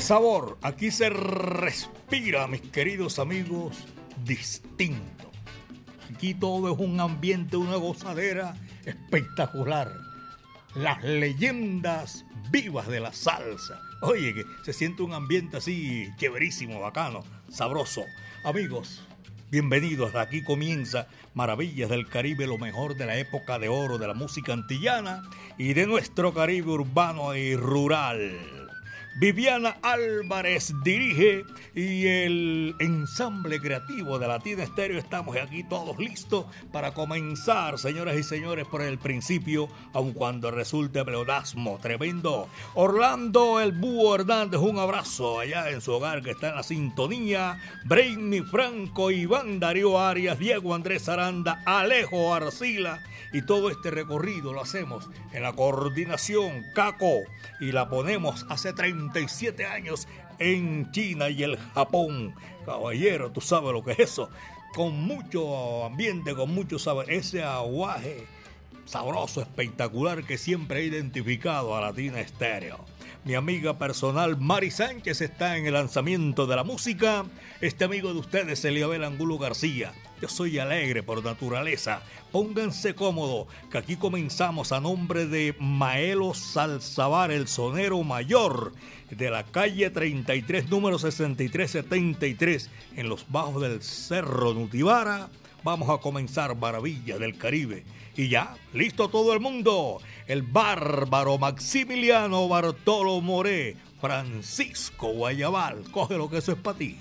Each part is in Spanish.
Sabor. Aquí se respira, mis queridos amigos, distinto. Aquí todo es un ambiente, una gozadera espectacular. Las leyendas vivas de la salsa. Oye, que se siente un ambiente así chéverísimo, bacano, sabroso. Amigos, bienvenidos. Aquí comienza Maravillas del Caribe, lo mejor de la época de oro de la música antillana y de nuestro Caribe urbano y rural. Viviana Álvarez dirige y el ensamble creativo de Latina Estéreo estamos aquí todos listos para comenzar, señoras y señores, por el principio, aun cuando resulte pleonasmo tremendo. Orlando el Búho Hernández, un abrazo allá en su hogar que está en la sintonía. Brainy Franco, Iván Darío Arias, Diego Andrés Aranda, Alejo Arcila y todo este recorrido lo hacemos en la coordinación Caco y la ponemos hace 37 años en China y el Japón. Caballero, tú sabes lo que es eso. Con mucho ambiente, con mucho saber. Ese aguaje sabroso, espectacular que siempre ha identificado a Latina Estéreo. Mi amiga personal Mari Sánchez está en el lanzamiento de la música. Este amigo de ustedes, Eliabel Angulo García. Yo soy alegre por naturaleza. Pónganse cómodo, que aquí comenzamos a nombre de Maelo Salzabar, el sonero mayor de la calle 33, número 6373, en los bajos del Cerro Nutibara. Vamos a comenzar Maravilla del Caribe. Y ya, listo todo el mundo. El bárbaro Maximiliano Bartolo Moré, Francisco Guayabal. Coge lo que eso es para ti.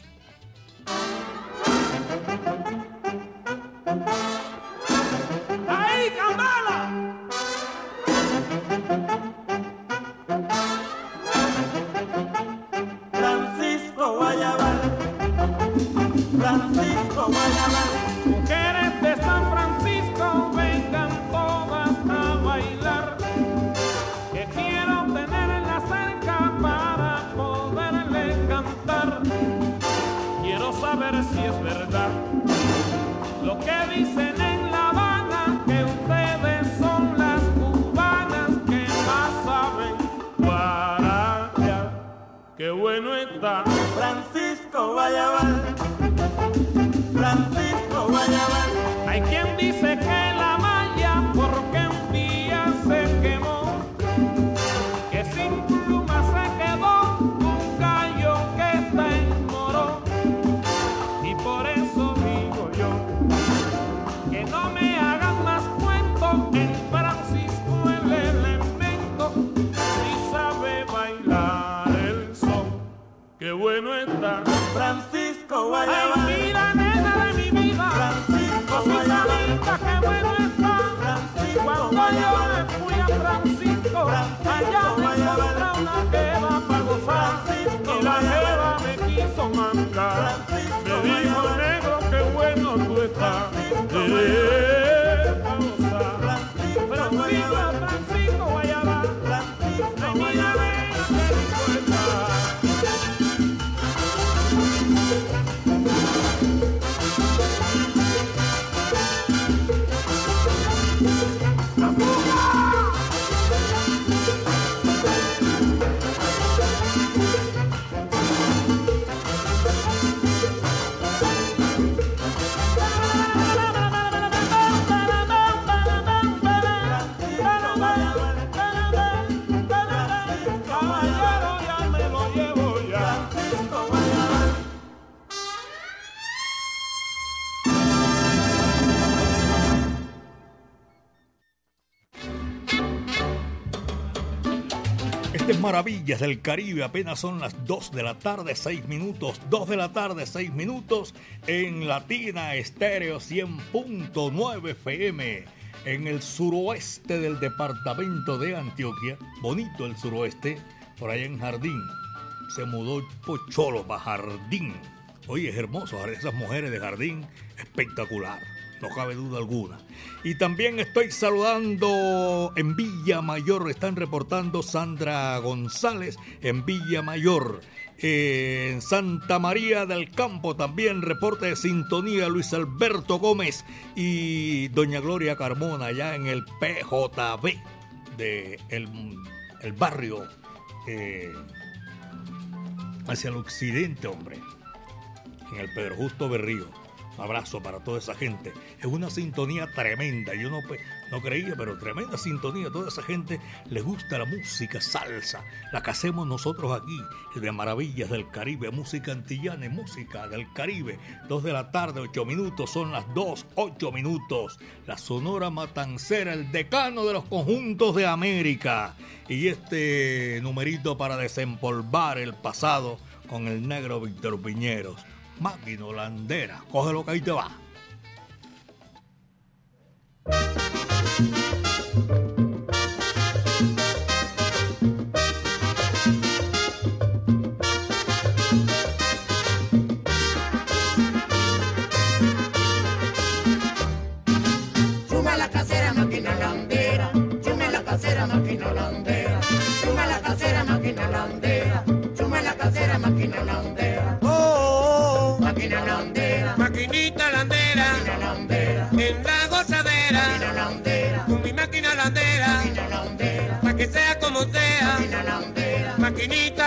Del Caribe, apenas son las 2 de la tarde, 6 minutos, 2 de la tarde, 6 minutos, en Latina Estéreo 100.9 FM. en el suroeste del departamento de Antioquia, bonito el suroeste, por allá en Jardín. Se mudó Pocholo para Jardín. Oye, es hermoso, esas mujeres de Jardín, espectacular, no cabe duda alguna. Y también estoy saludando en Villa Mayor, están reportando Sandra González en Villa Mayor. En Santa María del Campo también reporte de sintonía Luis Alberto Gómez y Doña Gloria Carmona allá en el PJB de el, barrio eh, hacia el occidente, hombre, en el Pedro Justo Berrío. Abrazo para toda esa gente. Es una sintonía tremenda. Yo no, no creía, pero tremenda sintonía. Toda esa gente le gusta la música salsa, la que hacemos nosotros aquí, de Maravillas del Caribe, música antillana y música del Caribe. Dos de la tarde, ocho minutos, son las dos, ocho minutos. La Sonora Matancera, el decano de los conjuntos de América. Y este numerito para desempolvar el pasado con el negro Víctor Piñeros máquina holandera. lo que ahí te va. Maquinita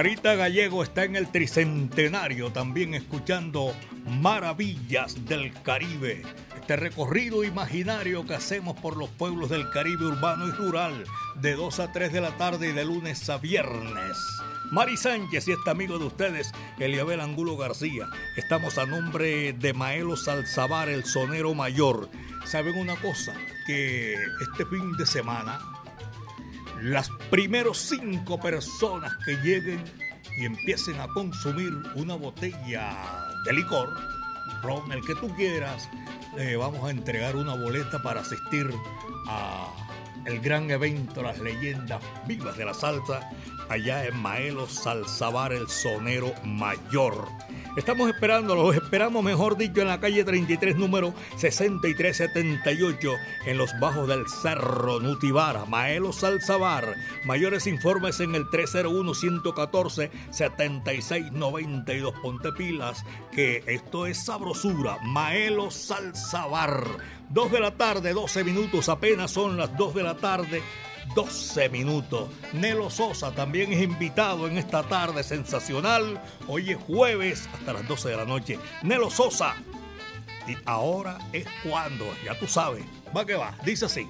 Clarita Gallego está en el tricentenario también escuchando Maravillas del Caribe. Este recorrido imaginario que hacemos por los pueblos del Caribe urbano y rural de 2 a 3 de la tarde y de lunes a viernes. Mari Sánchez y este amigo de ustedes, Eliabel Angulo García. Estamos a nombre de Maelo Salzabar, el sonero mayor. ¿Saben una cosa? Que este fin de semana las primeros cinco personas que lleguen y empiecen a consumir una botella de licor, ron, el que tú quieras, le vamos a entregar una boleta para asistir a el gran evento, las leyendas vivas de la salsa, allá en Maelo Salzabar, el sonero mayor. Estamos esperando, los esperamos, mejor dicho, en la calle 33, número 6378, en los bajos del Cerro Nutibara, Maelo Salzabar. Mayores informes en el 301-114-7692. Ponte pilas, que esto es sabrosura. Maelo Salzabar. 2 de la tarde, 12 minutos, apenas son las 2 de la tarde. 12 minutos. Nelo Sosa también es invitado en esta tarde sensacional. Hoy es jueves hasta las 12 de la noche. Nelo Sosa. Y ahora es cuando, ya tú sabes. Va que va, dice así.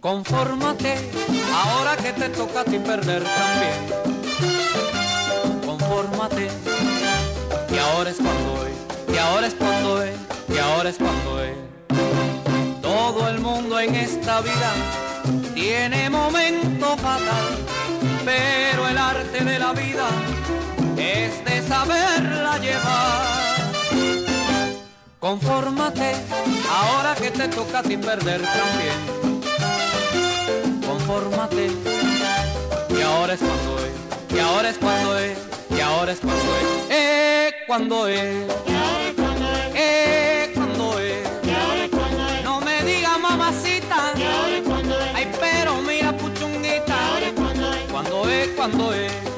Confórmate, ahora que te toca a ti perder también. Confórmate, y ahora es cuando es, y ahora es cuando es, y ahora es cuando es. Todo el mundo en esta vida tiene momento fatal, pero el arte de la vida es de saberla llevar. Confórmate, ahora que te toca a ti perder también Y ahora es cuando es, y ahora es cuando es, y ahora es cuando es, eh, cuando es, eh, cuando es. No me diga mamacita, ay, pero mira puchunguita, cuando es, cuando es.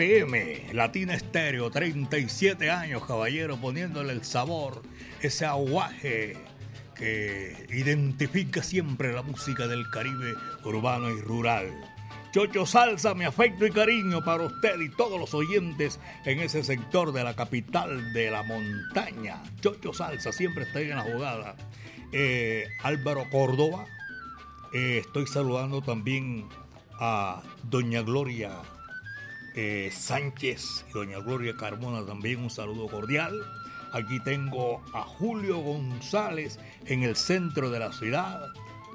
FM, Latina Estéreo, 37 años, caballero, poniéndole el sabor, ese aguaje que identifica siempre la música del Caribe urbano y rural. Chocho Salsa, mi afecto y cariño para usted y todos los oyentes en ese sector de la capital de la montaña. Chocho Salsa siempre está ahí en la jugada. Eh, Álvaro Córdoba, eh, estoy saludando también a Doña Gloria eh, Sánchez y Doña Gloria Carmona también un saludo cordial. Aquí tengo a Julio González en el centro de la ciudad,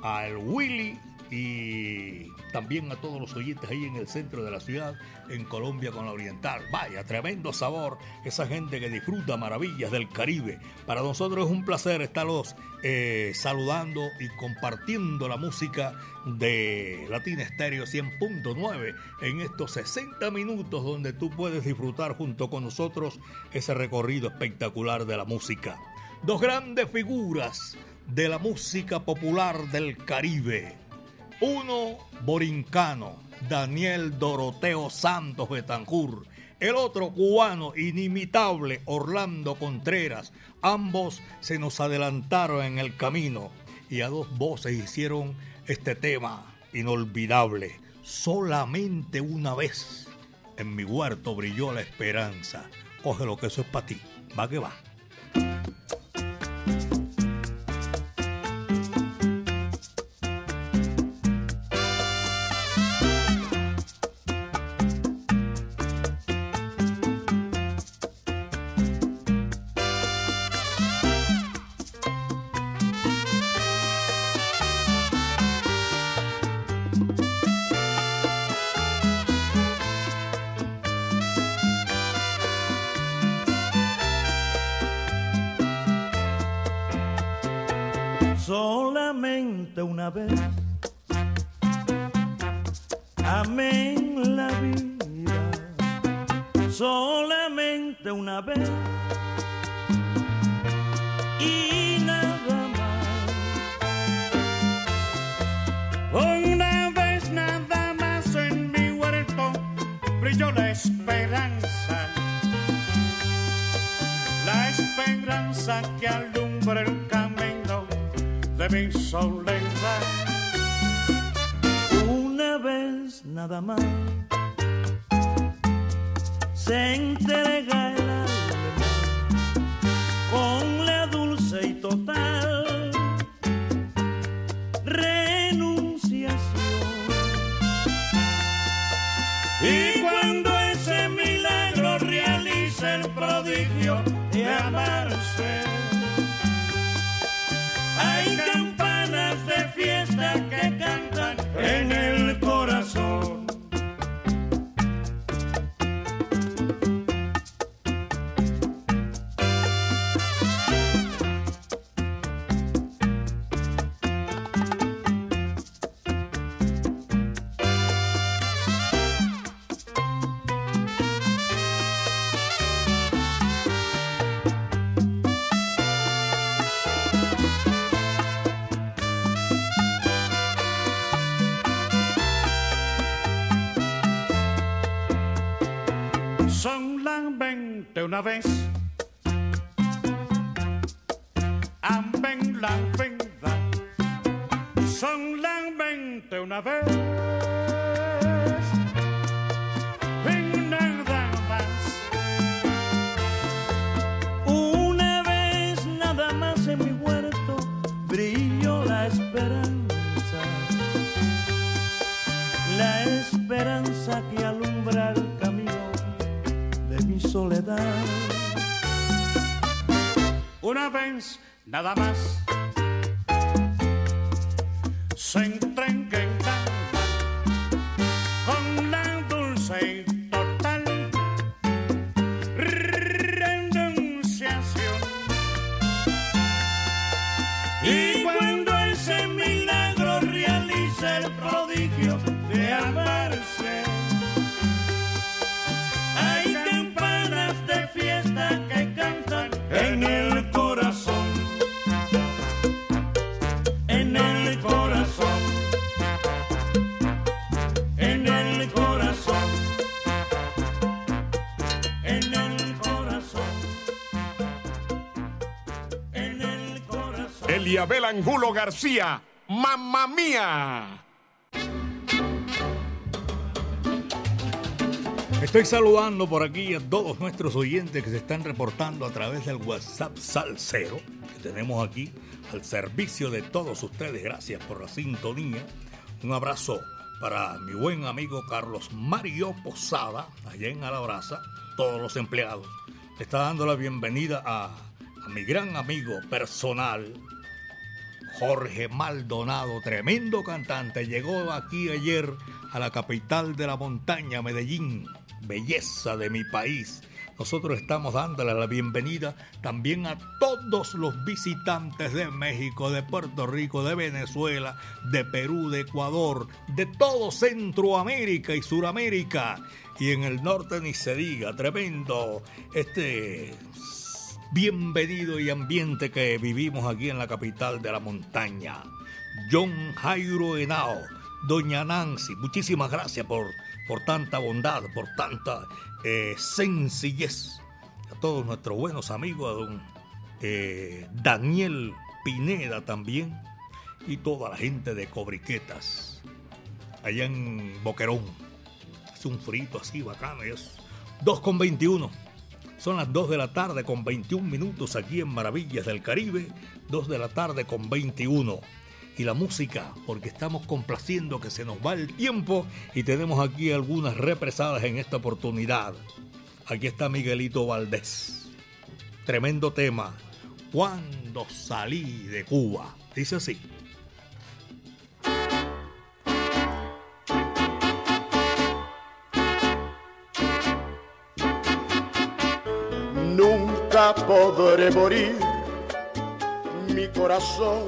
al Willy y también a todos los oyentes ahí en el centro de la ciudad, en Colombia con la Oriental. Vaya, tremendo sabor, esa gente que disfruta maravillas del Caribe. Para nosotros es un placer estarlos eh, saludando y compartiendo la música de Latina Estéreo 100.9 en estos 60 minutos donde tú puedes disfrutar junto con nosotros ese recorrido espectacular de la música. Dos grandes figuras de la música popular del Caribe. Uno borincano, Daniel Doroteo Santos Betancur. El otro cubano inimitable, Orlando Contreras. Ambos se nos adelantaron en el camino y a dos voces hicieron este tema inolvidable. Solamente una vez en mi huerto brilló la esperanza. Coge lo que eso es para ti. Va que va. Una vez y nada más. Una vez nada más en mi huerto brilló la esperanza, la esperanza que alumbra el camino de mi soledad. Una vez nada más se entrega el La esperanza que alumbra el camino de mi soledad. Una vez nada más Eliabel Angulo García, mamá mía. Estoy saludando por aquí a todos nuestros oyentes que se están reportando a través del WhatsApp Salcero que tenemos aquí al servicio de todos ustedes. Gracias por la sintonía. Un abrazo para mi buen amigo Carlos Mario Posada, allá en Alabraza, todos los empleados. Le está dando la bienvenida a, a mi gran amigo personal, Jorge Maldonado, tremendo cantante, llegó aquí ayer a la capital de la montaña, Medellín, belleza de mi país. Nosotros estamos dándole la bienvenida también a todos los visitantes de México, de Puerto Rico, de Venezuela, de Perú, de Ecuador, de todo Centroamérica y Suramérica. Y en el norte ni se diga, tremendo este bienvenido y ambiente que vivimos aquí en la capital de la montaña. John Jairo Henao, Doña Nancy, muchísimas gracias por, por tanta bondad, por tanta eh, sencillez. A todos nuestros buenos amigos, a don eh, Daniel Pineda también, y toda la gente de Cobriquetas, allá en Boquerón. Hace un frito así bacano, es 2 con 21. Son las 2 de la tarde con 21 minutos aquí en Maravillas del Caribe, 2 de la tarde con 21. Y la música, porque estamos complaciendo que se nos va el tiempo y tenemos aquí algunas represadas en esta oportunidad. Aquí está Miguelito Valdés. Tremendo tema. Cuando salí de Cuba. Dice así. Morir, mi corazón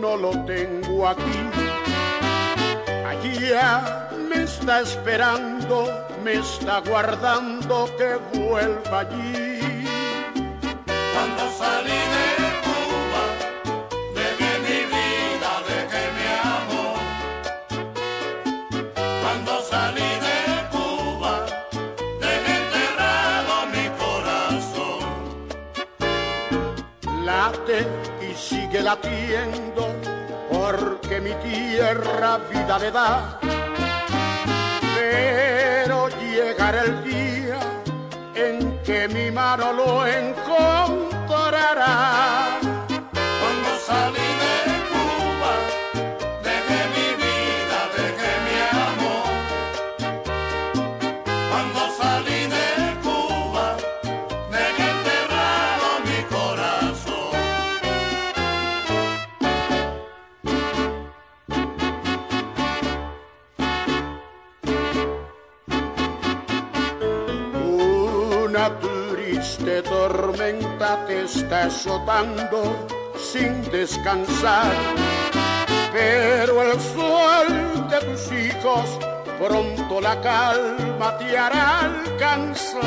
no lo tengo aquí. Allá me está esperando, me está guardando que vuelva allí. Cuando salí y sigue latiendo, porque mi tierra vida le da. Pero llegará el día en que mi mano lo encontrará. Está azotando sin descansar, pero el sol de tus hijos pronto la calma te hará alcanzar.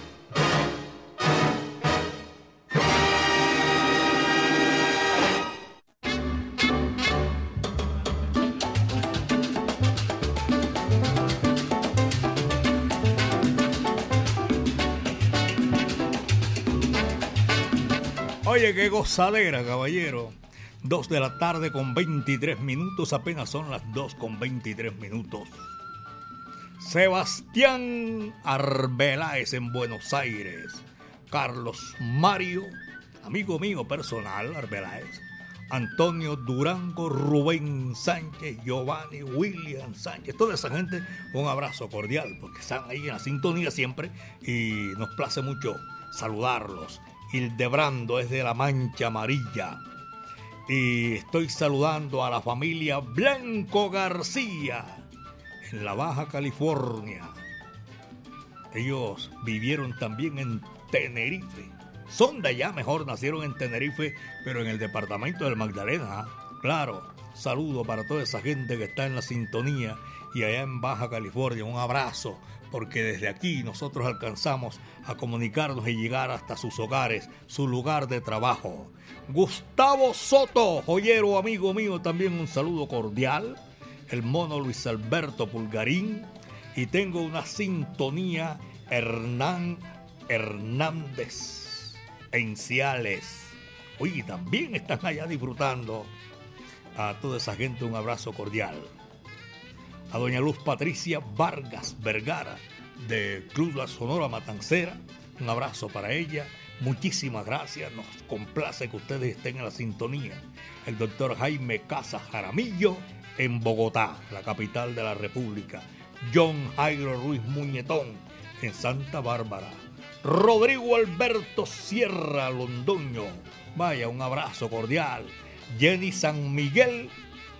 Oye, qué gozadera, caballero. Dos de la tarde con 23 minutos, apenas son las 2 con 23 minutos. Sebastián Arbeláez en Buenos Aires. Carlos Mario, amigo mío personal, Arbeláez. Antonio Durango, Rubén Sánchez, Giovanni, William Sánchez, toda esa gente, un abrazo cordial, porque están ahí en la sintonía siempre y nos place mucho saludarlos. Hildebrando es de la Mancha Amarilla. Y estoy saludando a la familia Blanco García en la Baja California. Ellos vivieron también en Tenerife. Son de allá, mejor nacieron en Tenerife, pero en el departamento del Magdalena. Claro, saludo para toda esa gente que está en la sintonía y allá en Baja California. Un abrazo, porque desde aquí nosotros alcanzamos a comunicarnos y llegar hasta sus hogares, su lugar de trabajo. Gustavo Soto, joyero amigo mío, también un saludo cordial. El mono Luis Alberto Pulgarín. Y tengo una sintonía Hernán Hernández en Ciales. Oye, también están allá disfrutando. A toda esa gente un abrazo cordial. A doña Luz Patricia Vargas Vergara de Cruz La Sonora Matancera. Un abrazo para ella. Muchísimas gracias. Nos complace que ustedes estén en la sintonía. El doctor Jaime Casa Jaramillo en Bogotá, la capital de la República. John Jairo Ruiz Muñetón en Santa Bárbara. Rodrigo Alberto Sierra Londoño. Vaya, un abrazo cordial. Jenny San Miguel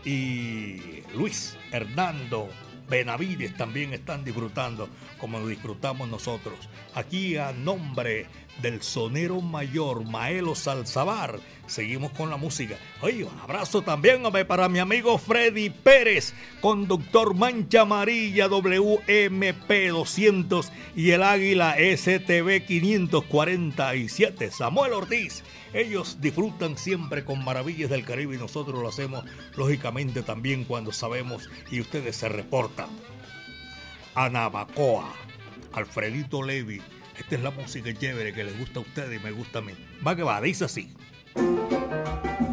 y Luis Hernando Benavides también están disfrutando como lo disfrutamos nosotros. Aquí a nombre del sonero mayor Maelo Salzabar, seguimos con la música. Oye, un abrazo también para mi amigo Freddy Pérez, conductor Mancha Amarilla WMP 200 y el Águila STB 547, Samuel Ortiz. Ellos disfrutan siempre con maravillas del Caribe y nosotros lo hacemos lógicamente también cuando sabemos y ustedes se reportan. A Navacoa, Alfredito Levi. Esta es la música chévere que les gusta a ustedes y me gusta a mí. Va que va, dice así. うん。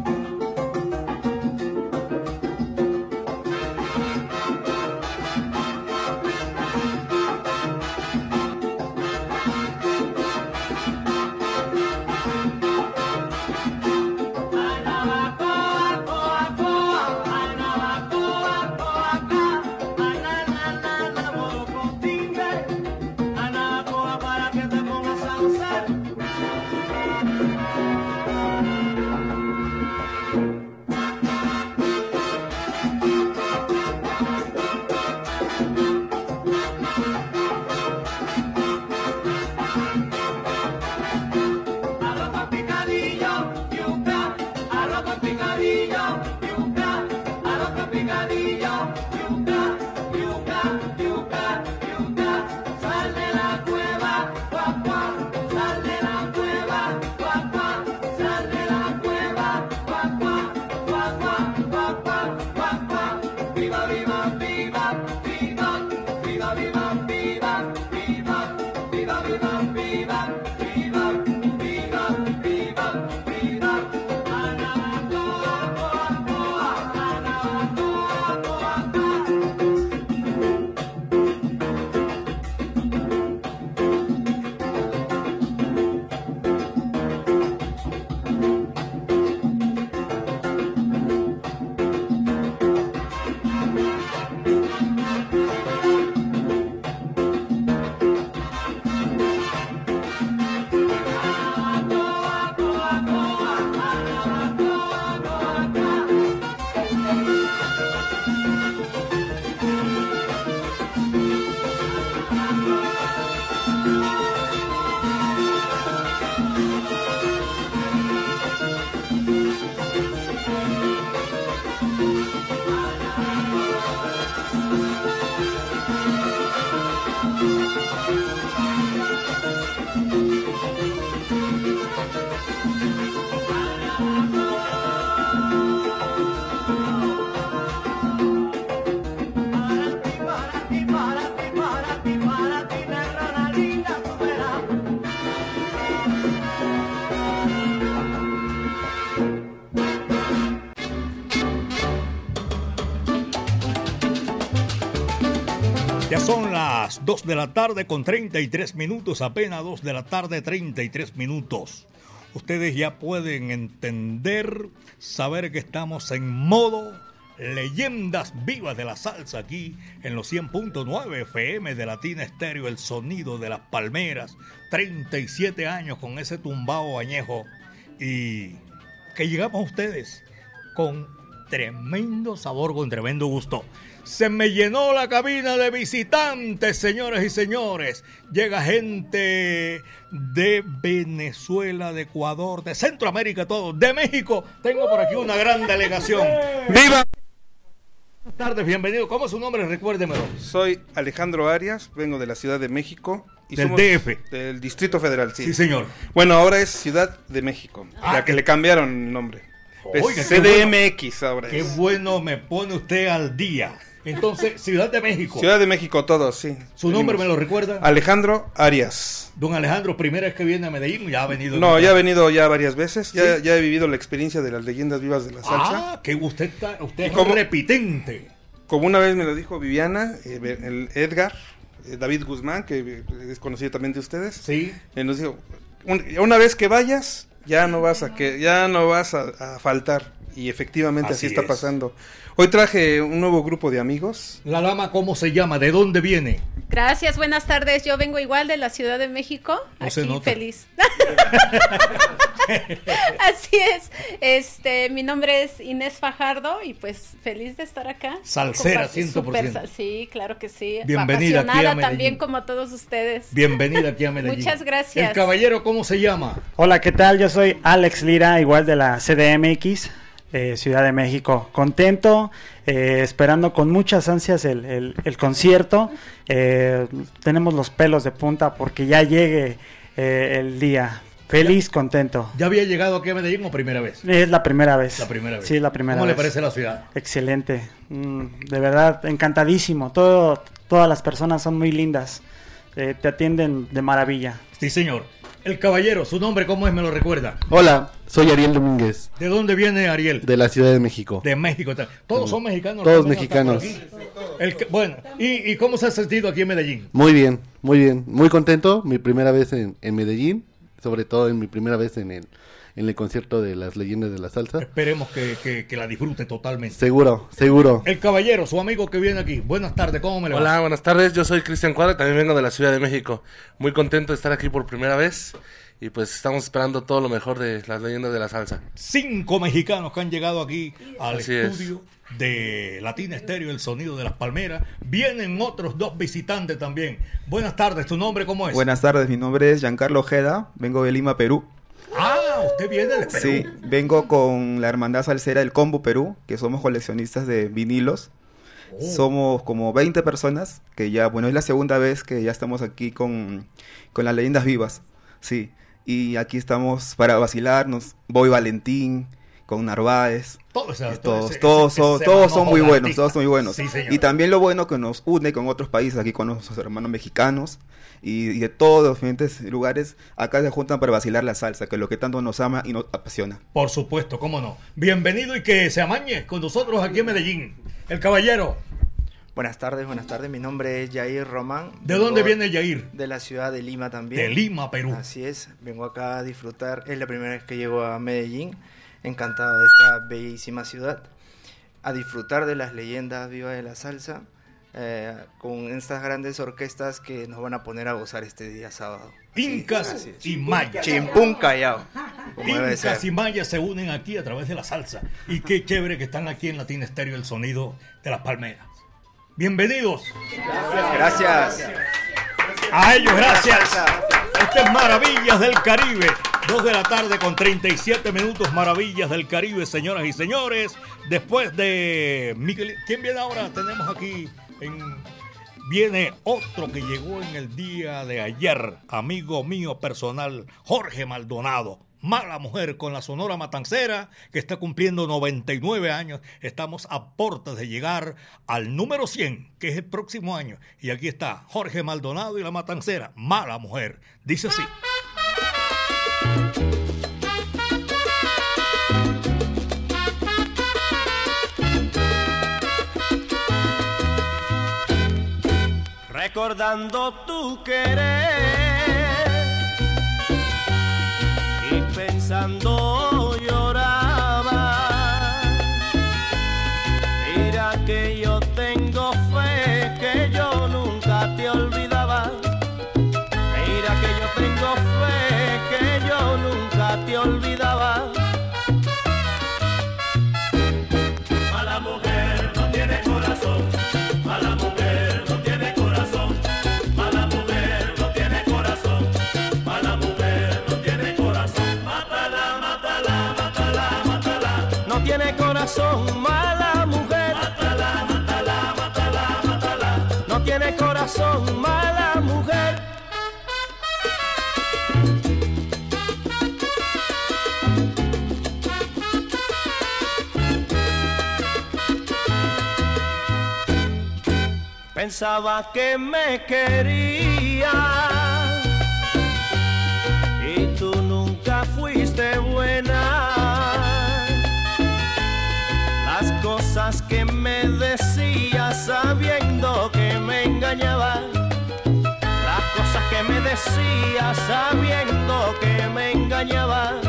2 de la tarde con 33 minutos, apenas 2 de la tarde 33 minutos. Ustedes ya pueden entender, saber que estamos en modo leyendas vivas de la salsa aquí en los 100.9 FM de Latina Estéreo, el sonido de las palmeras. 37 años con ese tumbao añejo y que llegamos a ustedes con tremendo sabor, con tremendo gusto. Se me llenó la cabina de visitantes, señores y señores. Llega gente de Venezuela, de Ecuador, de Centroamérica, todo, de México. Tengo por aquí una gran delegación. ¡Viva! Buenas tardes, bienvenido. ¿Cómo es su nombre? Recuérdemelo. Soy Alejandro Arias, vengo de la Ciudad de México. Del DF. Del Distrito Federal, sí. Sí, señor. Bueno, ahora es Ciudad de México, Ah, ya que qué- le cambiaron el nombre. Es Oiga, qué bueno. CDMX ahora Qué es. bueno me pone usted al día. Entonces, Ciudad de México. Ciudad de México, todos, sí. ¿Su nombre me lo recuerda? Alejandro Arias. Don Alejandro, primera vez que viene a Medellín, ya ha venido. No, ya he venido ya varias veces, ya, ¿Sí? ya he vivido la experiencia de las leyendas vivas de la salsa. Ah, que usted está, usted es cómo? un repitente. Como una vez me lo dijo Viviana, eh, el Edgar, eh, David Guzmán, que eh, es conocido también de ustedes. Sí. Eh, nos dijo, "Un- una vez que vayas, ya no vas a que ya no vas a, a faltar. Y efectivamente así, Así está es. pasando. Hoy traje un nuevo grupo de amigos. La dama, ¿cómo se llama? ¿De dónde viene? Gracias, buenas tardes. Yo vengo igual de la Ciudad de México. No se aquí nota. feliz. Así es. Este, mi nombre es Inés Fajardo y pues feliz de estar acá. Salsera, Compartir 100%. súper sal- Sí, claro que sí. Bienvenida aquí a Medellín. también como todos ustedes. Bienvenida aquí a Medellín. Muchas gracias. El caballero, ¿cómo se llama? Hola, ¿qué tal? Yo soy Alex Lira, igual de la CDMX, eh, Ciudad de México. Contento, eh, esperando con muchas ansias el, el- el concierto. Eh, tenemos los pelos de punta porque ya llegue eh, el día. Feliz, contento. ¿Ya había llegado aquí a Medellín o primera vez? Es la primera vez. La primera vez. Sí, la primera ¿Cómo le vez. parece la ciudad? Excelente. Mm, de verdad, encantadísimo. Todo, todas las personas son muy lindas. te atienden de maravilla. Sí, señor. El caballero, su nombre, ¿cómo es? Me lo recuerda. Hola, soy Ariel Domínguez, ¿De dónde viene Ariel? de la Ciudad de México. De México. Todos son mexicanos. Todos mexicanos. El bueno, ¿y, y cómo se ha sentido aquí en Medellín? Muy bien, muy bien. Muy contento. Mi primera vez en, en Medellín, sobre todo en mi primera vez en el, en el concierto de las leyendas de la salsa. Esperemos que, que- que la disfrute totalmente. Seguro, seguro. El caballero, su amigo que viene aquí. Buenas tardes, ¿cómo me le va? Hola, buenas tardes. Yo soy Cristian Cuadra, también vengo de la Ciudad de México. Muy contento de estar aquí por primera vez y pues estamos esperando todo lo mejor de las leyendas de la salsa. Cinco mexicanos que han llegado aquí al Así es. estudio de Latina Estéreo, el sonido de las palmeras. Vienen otros dos visitantes también. Buenas tardes, ¿tu nombre cómo es? Buenas tardes, mi nombre es Giancarlo Ojeda, vengo de Lima, Perú. Ah, usted viene de Perú. Sí, vengo con la Hermandad Salsera del Combo Perú, que somos coleccionistas de vinilos. Oh. Somos como 20 personas, que ya, bueno, es la segunda vez que ya estamos aquí con, con las leyendas vivas. Sí, y aquí estamos para vacilarnos. Voy Valentín, con Narváez. Todo todo todos, ese- todos, ese- ese todos son muy buenos, todos son muy buenos. Sí, y también lo bueno que nos une con otros países, aquí con nuestros hermanos mexicanos y, y de todos los diferentes lugares, acá se juntan para vacilar la salsa, que es lo que tanto nos ama y nos apasiona. Por supuesto, cómo no. Bienvenido y que se amañe con nosotros aquí en Medellín. El caballero. Buenas tardes, buenas tardes. Mi nombre es Jair Román. ¿De Vengo dónde viene Yair? De la ciudad de Lima también. De Lima, Perú. Así es. Vengo acá a disfrutar. Es la primera vez que llego a Medellín. Encantado de esta bellísima ciudad. A disfrutar de las leyendas vivas de la salsa. Eh, con estas grandes orquestas que nos van a poner a gozar este día sábado. Incas es. y mayas. Chimpún Callao. Incas y mayas se unen aquí a través de la salsa. Y qué chévere que están aquí en Latina Estéreo, el sonido de las palmeras. Bienvenidos. Gracias. A ellos, gracias. Este es Maravillas del Caribe. Dos de la tarde con 37 minutos. Maravillas del Caribe, señoras y señores. Después de Miguel. ¿Quién viene ahora? Tenemos aquí en. Viene otro que llegó en el día de ayer, amigo mío personal, Jorge Maldonado. Mala mujer con la Sonora Matancera, que está cumpliendo 99 años. Estamos a puertas de llegar al número 100, que es el próximo año. Y aquí está Jorge Maldonado y la Matancera. Mala mujer. Dice así. Recordando tu querer y pensando Pensaba que me quería y tú nunca fuiste buena. Las cosas que me decías sabiendo que me engañaba. Las cosas que me decías sabiendo que me engañaba.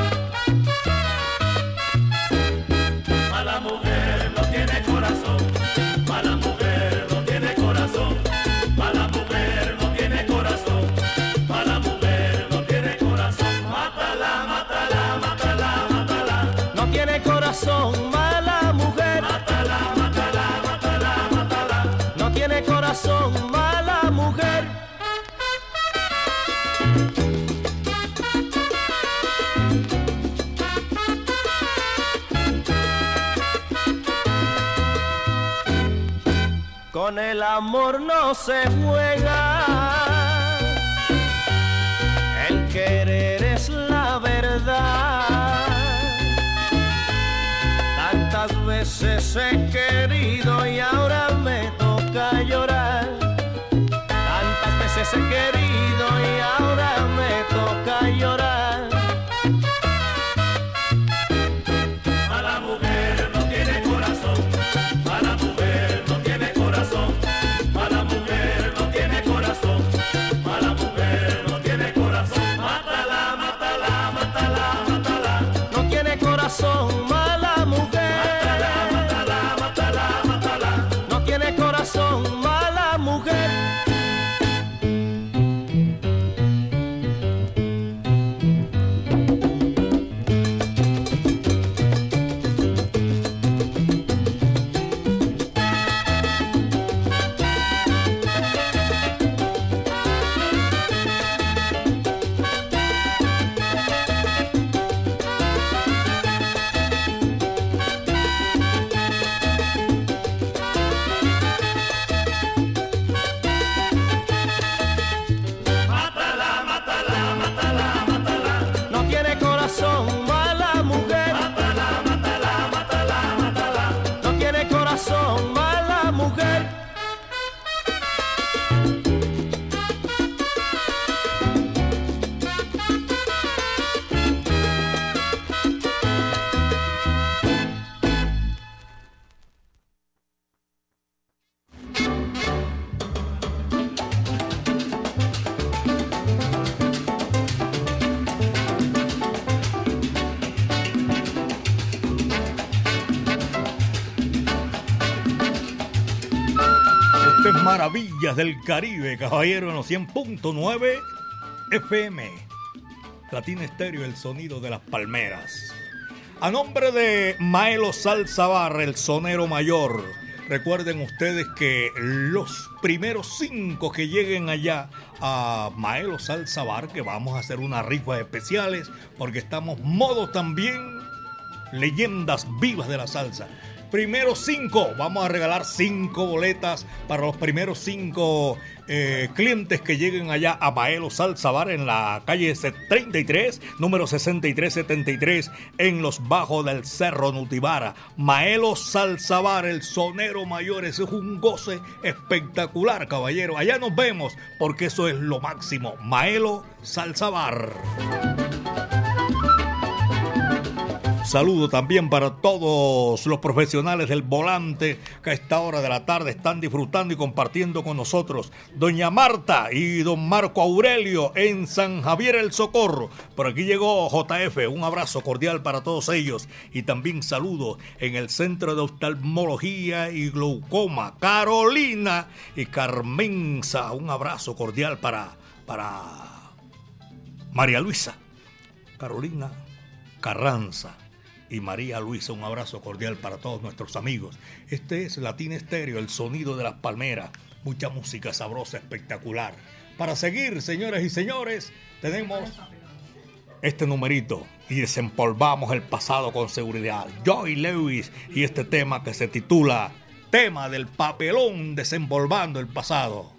El amor no se juega. El querer es la verdad. Tantas veces he querido y ahora me toca llorar. Tantas veces he querido y ahora me toca llorar. Del Caribe, caballero, en los 100.9 FM. Latina Estéreo, el sonido de las palmeras. A nombre de Maelo Salzabar, el sonero mayor. Recuerden ustedes que los primeros cinco que lleguen allá a Maelo Salzabar, que vamos a hacer unas rifas especiales, porque estamos modo también leyendas vivas de la salsa. Primeros cinco, vamos a regalar cinco boletas para los primeros cinco eh, clientes que lleguen allá a Maelo Salsa Bar en la calle 33, número 6373, en los bajos del Cerro Nutibara. Maelo Salsa Bar, el sonero mayor, ese es un goce espectacular, caballero. Allá nos vemos, porque eso es lo máximo. Maelo Salsa Bar. Saludo también para todos los profesionales del volante que a esta hora de la tarde están disfrutando y compartiendo con nosotros. Doña Marta y don Marco Aurelio en San Javier el Socorro. Por aquí llegó JF. Un abrazo cordial para todos ellos. Y también saludo en el Centro de Oftalmología y Glaucoma. Carolina y Carmenza. Un abrazo cordial para, para María Luisa. Carolina Carranza y María Luisa. Un abrazo cordial para todos nuestros amigos. Este es Latina Estéreo, el sonido de las palmeras. Mucha música sabrosa, espectacular. Para seguir, señores y señores, tenemos este numerito y desempolvamos el pasado con seguridad. Joy Lewis y este tema que se titula Tema del papelón desenvolvando el pasado.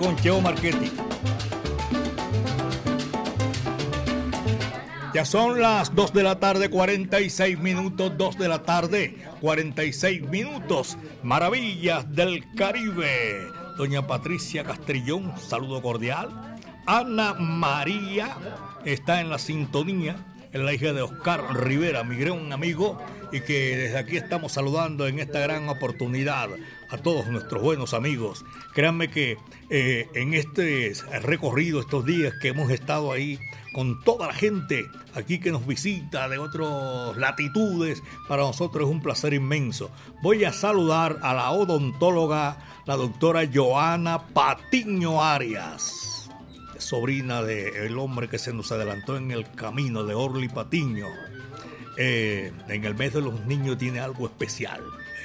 Rincón, Cheo Marchetti. Ya son las 2 de la tarde, 46 minutos, 2 de la tarde, 46 minutos. Maravillas del Caribe. Doña Patricia Castrillón, saludo cordial. Ana María está en la sintonía, es la hija de Oscar Rivera, mi gran amigo, y que desde aquí estamos saludando en esta gran oportunidad a todos nuestros buenos amigos. Créanme que eh, en este recorrido, estos días que hemos estado ahí con toda la gente aquí que nos visita de otras latitudes, para nosotros es un placer inmenso. Voy a saludar a la odontóloga, la doctora Joana Patiño Arias, sobrina del hombre que se nos adelantó en el camino de Orly Patiño. Eh, en el mes de los niños tiene algo especial.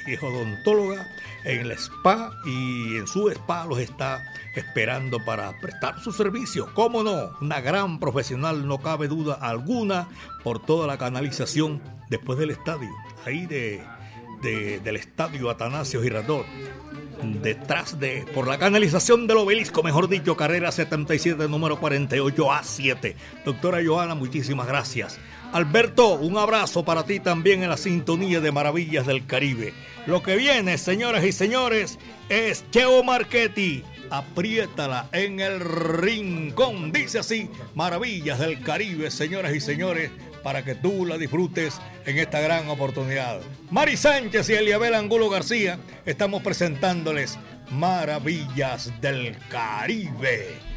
Es odontóloga en el spa y en su spa los está esperando para prestar su servicio. ¿Cómo no? Una gran profesional, no cabe duda alguna, por toda la canalización después del estadio, ahí de, de- del estadio Atanasio Girardot. Detrás de, por la canalización del obelisco, mejor dicho, carrera 77, número 48A7. Doctora Joana, muchísimas gracias. Alberto, un abrazo para ti también en la sintonía de Maravillas del Caribe. Lo que viene, señoras y señores, es Cheo Marchetti. Apriétala en el rincón. Dice así, Maravillas del Caribe, señoras y señores, para que tú la disfrutes en esta gran oportunidad. Mari Sánchez y Eliabel Angulo García estamos presentándoles Maravillas del Caribe.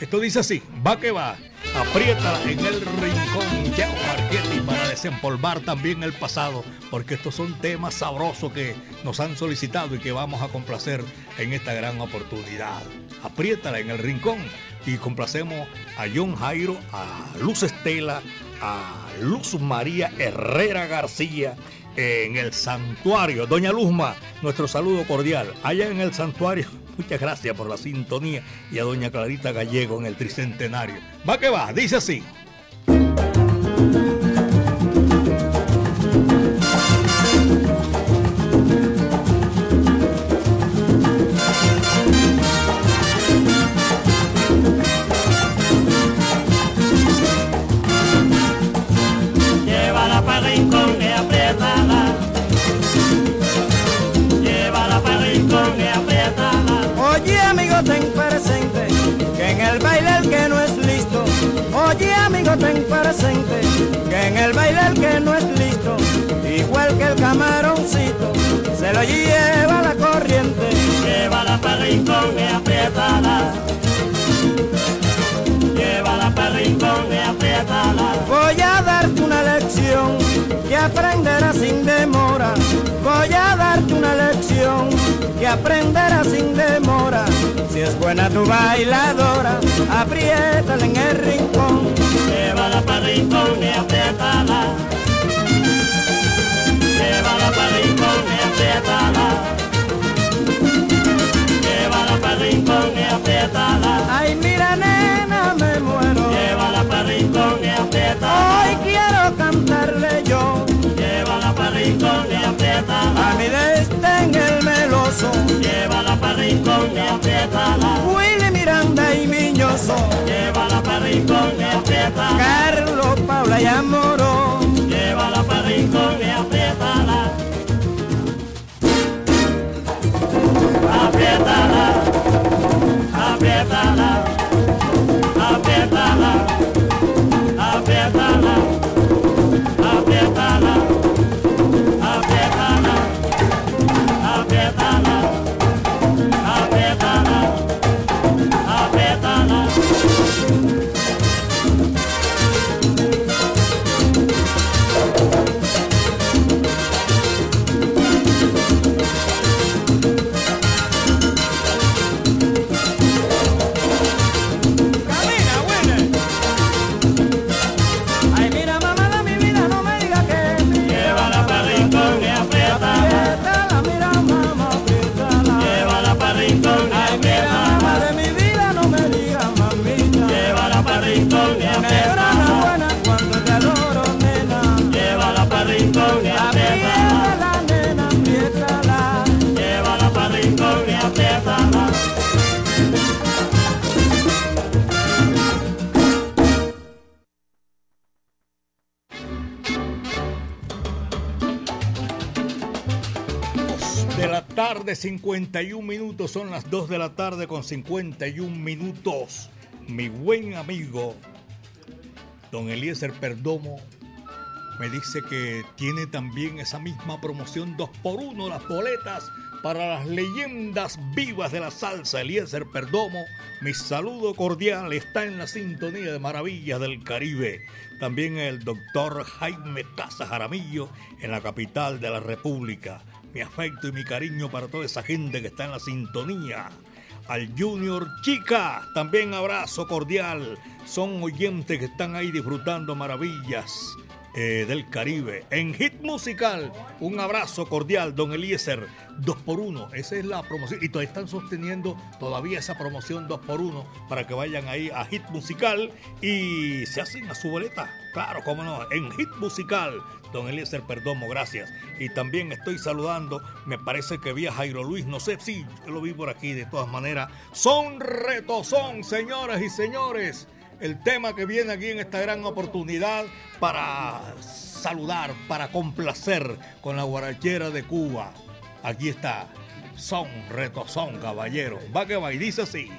Esto dice así, va que va, apriétala en el rincón, Cheo Marchetti, para desempolvar también el pasado, porque estos son temas sabrosos que nos han solicitado y que vamos a complacer en esta gran oportunidad. Apriétala en el rincón y complacemos a John Jairo, a Luz Estela, a Luz María Herrera García en el santuario. Doña Luzma, nuestro saludo cordial. Allá en el santuario, muchas gracias por la sintonía. Y a Doña Clarita Gallego en el tricentenario. Va que va, dice así. Ten presente que en el baile el que no es listo. Igual que el camaroncito se lo lleva la corriente. Llévala para rincón y apriétala. Llévala para rincón y apriétala. Voy a darte una lección que aprenderás sin demora. Voy a darte una lección que aprenderás sin demora. Si es buena tu bailadora, apriétala en el rincón. Para rincón. Llévala para rincón y apriétala. Llévala para rincón y apriétala. Ay, mira nena, Hoy quiero cantarle yo. Llévala para rincón y apriétala. A mi en el meloso. Llévala para rincón y apriétala. Willy Miranda y Miñoso. Llévala para rincón y apriétala. Carlos, Paula y Amoró. Llévala para rincón y. Apriétala. Apriétala. 51 minutos. Son las 2 de la tarde con 51 minutos. Mi buen amigo, don Eliezer Perdomo, me dice que tiene también esa misma promoción 2 por 1 las boletas para las leyendas vivas de la salsa. Eliezer Perdomo, mi saludo cordial está en la sintonía de Maravillas del Caribe. También el doctor Jaime Casa Jaramillo en la capital de la República. Mi afecto y mi cariño para toda esa gente que está en la sintonía. Al Junior Chica, también abrazo cordial. Son oyentes que están ahí disfrutando maravillas eh, del Caribe. En Hit Musical, un abrazo cordial, don Eliezer. 2 por 1 esa es la promoción. Y todavía están sosteniendo todavía esa promoción 2 por 1 para que vayan ahí a Hit Musical y se hacen a su boleta. Claro, cómo no, en Hit Musical. Don Eliezer Perdomo, gracias. Y también estoy saludando, me parece que vi a Jairo Luis, no sé si lo vi por aquí de todas maneras. Son retozón, señoras y señores el tema que viene aquí en esta gran oportunidad para saludar, para complacer con la guarachera de Cuba. Aquí está, son retozón, caballero. Va que va y dice así.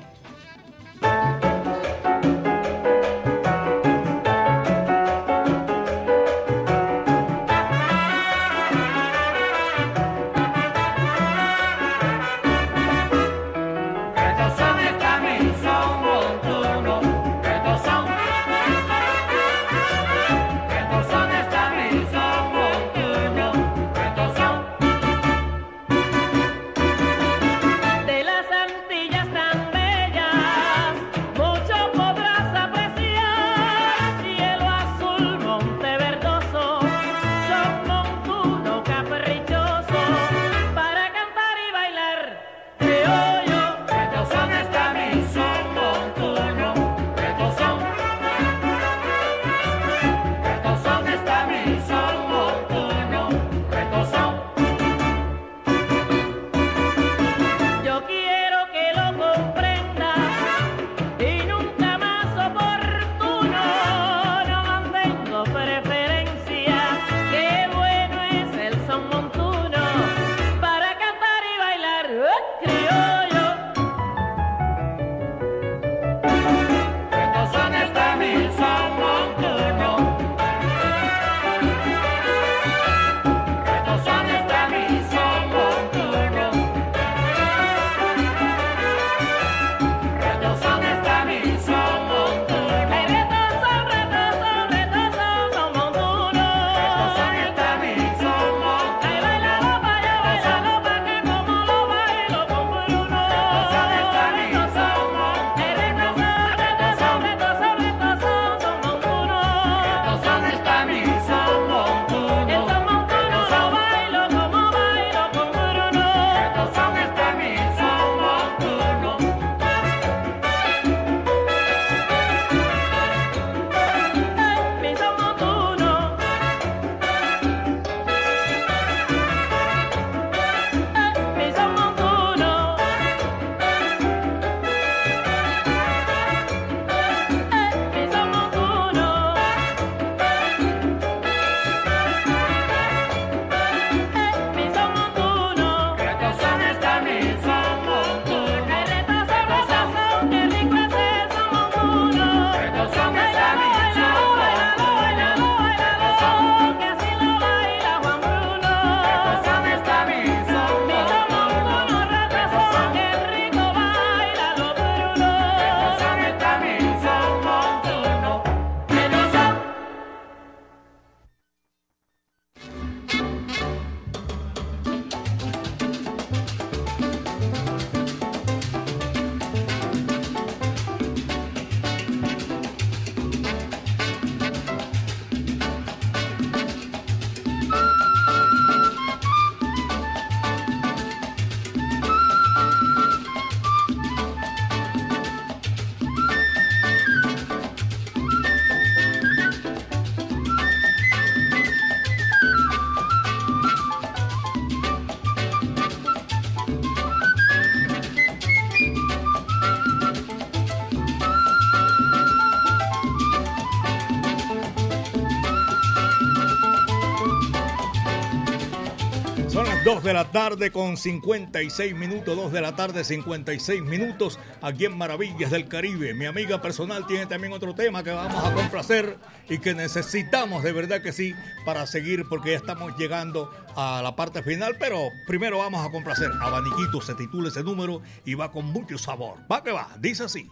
2 de la tarde con 56 minutos, 2 de la tarde 56 minutos aquí en Maravillas del Caribe. Mi amiga personal tiene también otro tema que vamos a complacer y que necesitamos de verdad que sí para seguir porque ya estamos llegando a la parte final, pero primero vamos a complacer. Abaniquito se titula ese número y va con mucho sabor. Va que va, dice así.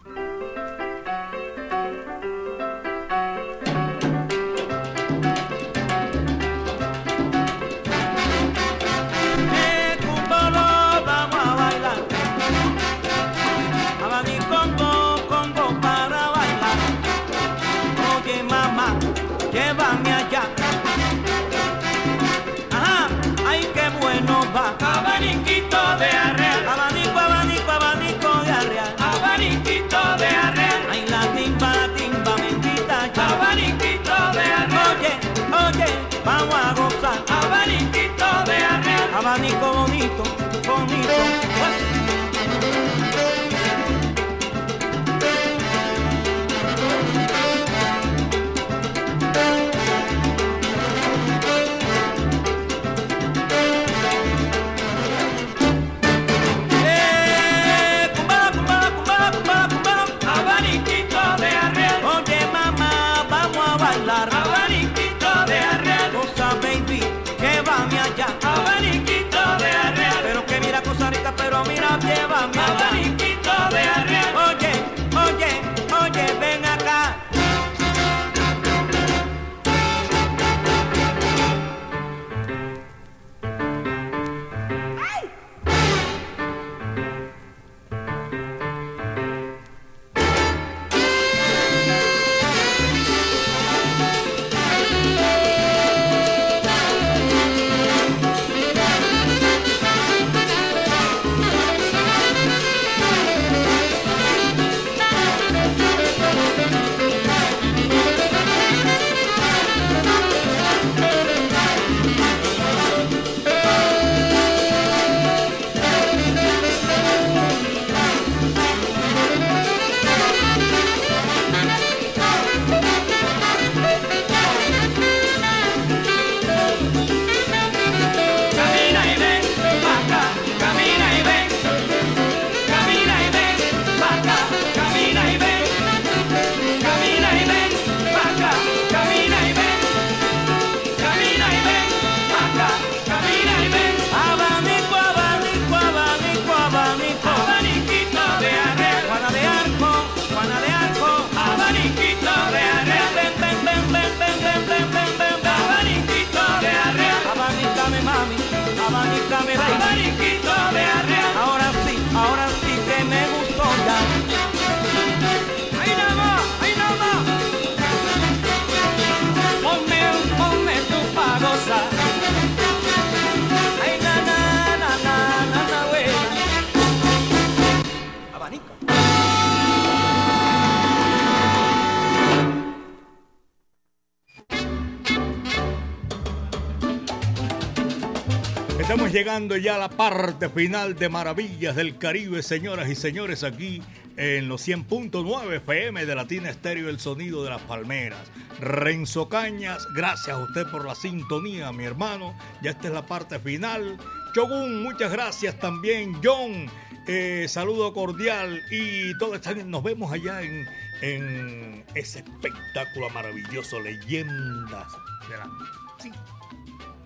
Llegando ya a la parte final de Maravillas del Caribe, señoras y señores, aquí en los 100.9 FM de Latina Estéreo, el sonido de las palmeras. Renzo Cañas, gracias a usted por la sintonía, mi hermano. Ya esta es la parte final. Chogun, muchas gracias también. John, eh, saludo cordial y todo está. Nos vemos allá en, en ese espectáculo maravilloso, leyendas de la... Sí,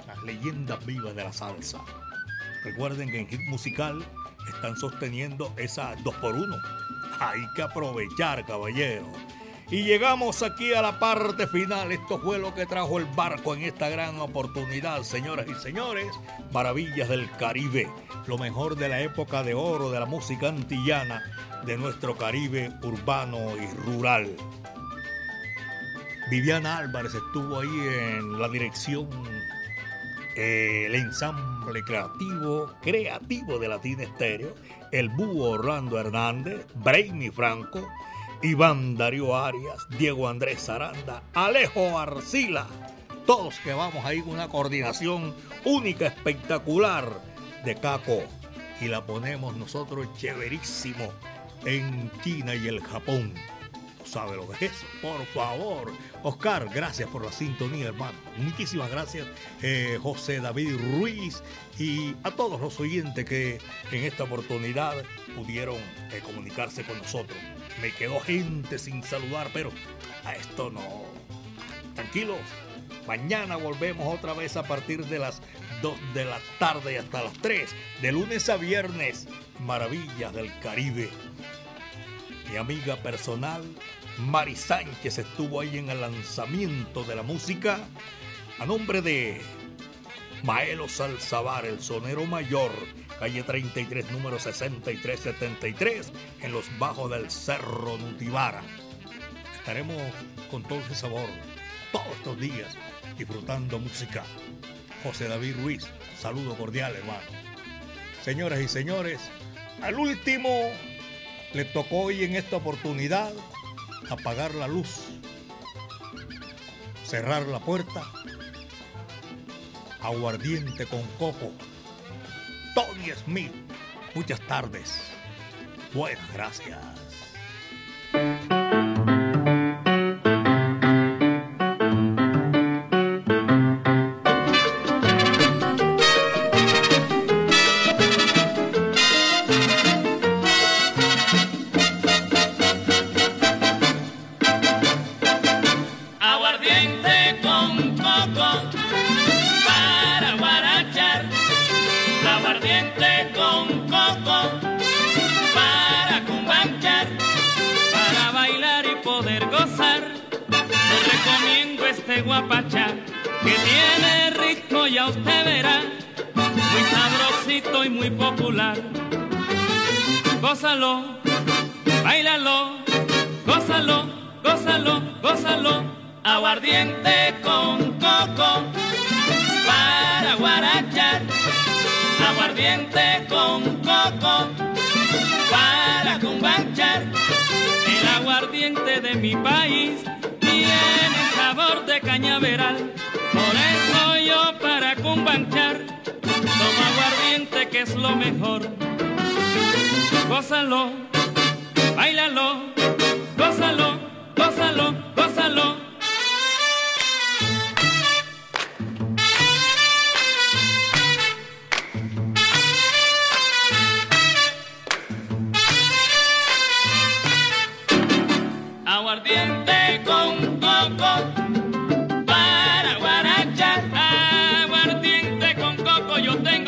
las leyendas vivas de la salsa. Recuerden que en Hit Musical están sosteniendo esa 2x1. Hay que aprovechar, caballero. Y llegamos aquí a la parte final. Esto fue lo que trajo el barco en esta gran oportunidad, señoras y señores. Maravillas del Caribe. Lo mejor de la época de oro de la música antillana de nuestro Caribe urbano y rural. Viviana Álvarez estuvo ahí en la dirección eh, el ensamble creativo, creativo de Latina Estéreo, el búho Orlando Hernández, Brainy Franco, Iván Darío Arias, Diego Andrés Aranda, Alejo Arcila, todos que vamos ahí con una coordinación única, espectacular de Caco. Y la ponemos nosotros chéverísimo en China y el Japón. Sabe lo que es eso, por favor. Oscar, gracias por la sintonía, hermano. Muchísimas gracias, eh, José David Ruiz y a todos los oyentes que en esta oportunidad pudieron eh, comunicarse con nosotros. Me quedó gente sin saludar, pero a esto no. Tranquilos, mañana volvemos otra vez a partir de las 2 de la tarde hasta las 3, de lunes a viernes. Maravillas del Caribe. Mi amiga personal, Mari Sánchez, estuvo ahí en el lanzamiento de la música a nombre de Maelo Salzabar, el sonero mayor, calle 33, número 6373, en los bajos del Cerro Nutibara. Estaremos con todo ese sabor todos estos días disfrutando música. José David Ruiz, saludo cordial, hermano. Señoras y señores, al último le tocó hoy en esta oportunidad apagar la luz, cerrar la puerta, aguardiente con coco. Tony Smith, muchas tardes. Buenas gracias.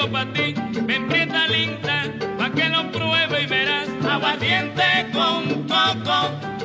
Para ti. Ven prieta linda, pa' que lo pruebe y verás. Aguardiente con coco